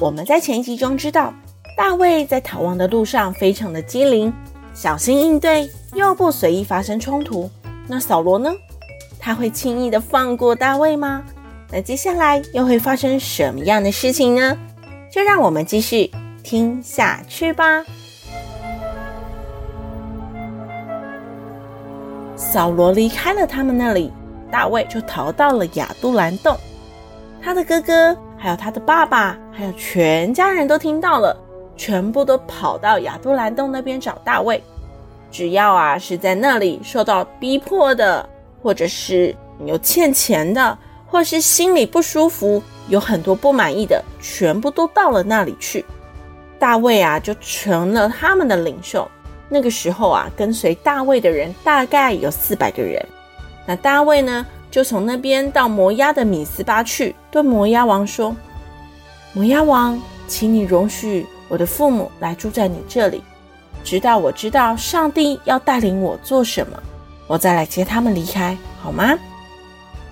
我们在前一集中知道，大卫在逃亡的路上非常的机灵，小心应对，又不随意发生冲突。那扫罗呢？他会轻易的放过大卫吗？那接下来又会发生什么样的事情呢？就让我们继续听下去吧。扫罗离开了他们那里，大卫就逃到了亚杜兰洞。他的哥哥。还有他的爸爸，还有全家人都听到了，全部都跑到亚杜兰洞那边找大卫。只要啊是在那里受到逼迫的，或者是有欠钱的，或是心里不舒服，有很多不满意的，全部都到了那里去。大卫啊就成了他们的领袖。那个时候啊，跟随大卫的人大概有四百个人。那大卫呢？就从那边到摩押的米斯巴去，对摩押王说：“摩押王，请你容许我的父母来住在你这里，直到我知道上帝要带领我做什么，我再来接他们离开，好吗？”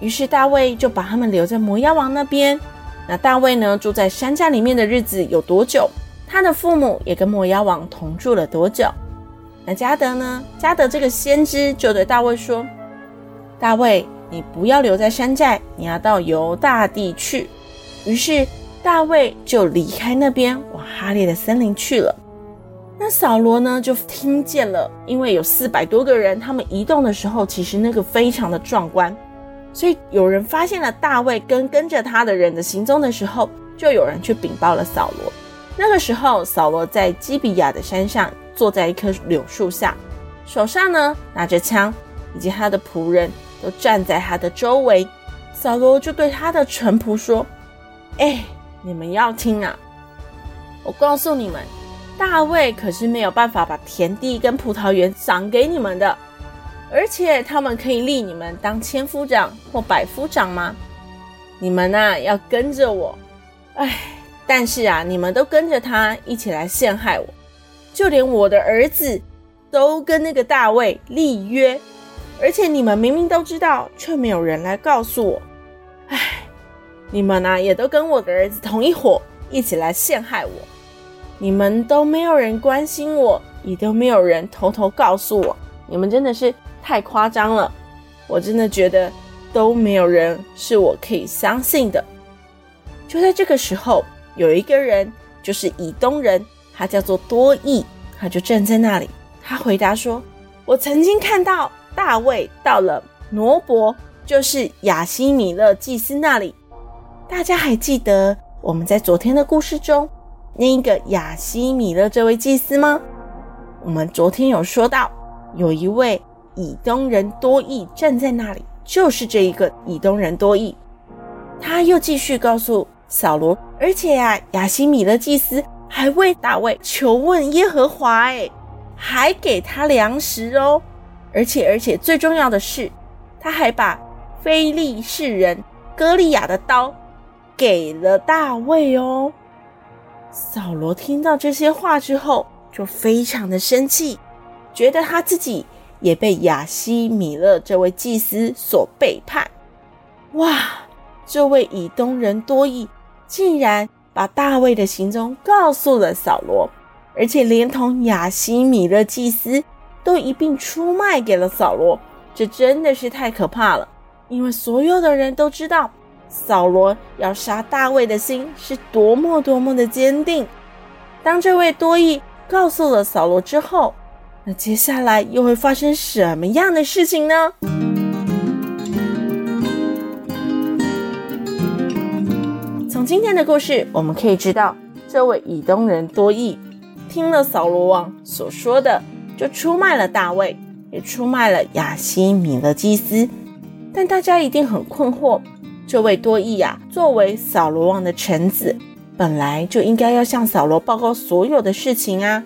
于是大卫就把他们留在摩押王那边。那大卫呢，住在山寨里面的日子有多久，他的父母也跟摩押王同住了多久？那迦德呢？迦德这个先知就对大卫说：“大卫。”你不要留在山寨，你要到犹大地去。于是大卫就离开那边，往哈列的森林去了。那扫罗呢，就听见了，因为有四百多个人，他们移动的时候，其实那个非常的壮观，所以有人发现了大卫跟跟着他的人的行踪的时候，就有人去禀报了扫罗。那个时候，扫罗在基比亚的山上，坐在一棵柳树下，手上呢拿着枪，以及他的仆人。都站在他的周围，扫罗就对他的臣仆说：“哎，你们要听啊！我告诉你们，大卫可是没有办法把田地跟葡萄园赏给你们的，而且他们可以立你们当千夫长或百夫长吗？你们呐，要跟着我。哎，但是啊，你们都跟着他一起来陷害我，就连我的儿子都跟那个大卫立约。”而且你们明明都知道，却没有人来告诉我。唉，你们呢、也都跟我的儿子同一伙，一起来陷害我。你们都没有人关心我，也都没有人偷偷告诉我。你们真的是太夸张了，我真的觉得都没有人是我可以相信的。就在这个时候，有一个人，就是以东人，他叫做多益，他就站在那里。他回答说：“我曾经看到。”大卫到了挪伯，就是亚西米勒祭司那里。大家还记得我们在昨天的故事中那个亚西米勒这位祭司吗？我们昨天有说到，有一位以东人多益站在那里，就是这一个以东人多益。他又继续告诉扫罗，而且呀、啊，亚希米勒祭司还为大卫求问耶和华，哎，还给他粮食哦。而且，而且最重要的是，他还把非利士人歌利亚的刀给了大卫哦。扫罗听到这些话之后，就非常的生气，觉得他自己也被亚希米勒这位祭司所背叛。哇，这位以东人多益竟然把大卫的行踪告诉了扫罗，而且连同亚希米勒祭司。都一并出卖给了扫罗，这真的是太可怕了。因为所有的人都知道，扫罗要杀大卫的心是多么多么的坚定。当这位多益告诉了扫罗之后，那接下来又会发生什么样的事情呢？从今天的故事，我们可以知道，这位以东人多益听了扫罗王所说的。就出卖了大卫，也出卖了亚西米勒祭司。但大家一定很困惑：这位多益啊，作为扫罗王的臣子，本来就应该要向扫罗报告所有的事情啊。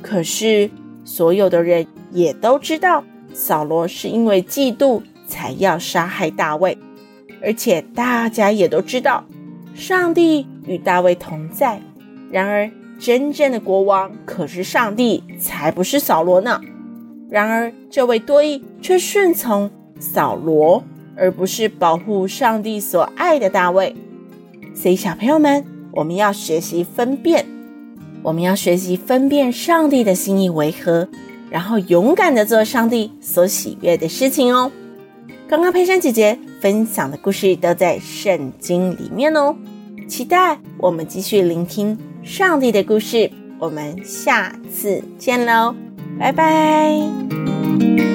可是所有的人也都知道，扫罗是因为嫉妒才要杀害大卫，而且大家也都知道，上帝与大卫同在。然而，真正的国王可是上帝，才不是扫罗呢。然而，这位多益却顺从扫罗，而不是保护上帝所爱的大卫。所以，小朋友们，我们要学习分辨，我们要学习分辨上帝的心意为何，然后勇敢的做上帝所喜悦的事情哦。刚刚佩珊姐姐分享的故事都在圣经里面哦，期待我们继续聆听上帝的故事。我们下次见喽。拜拜。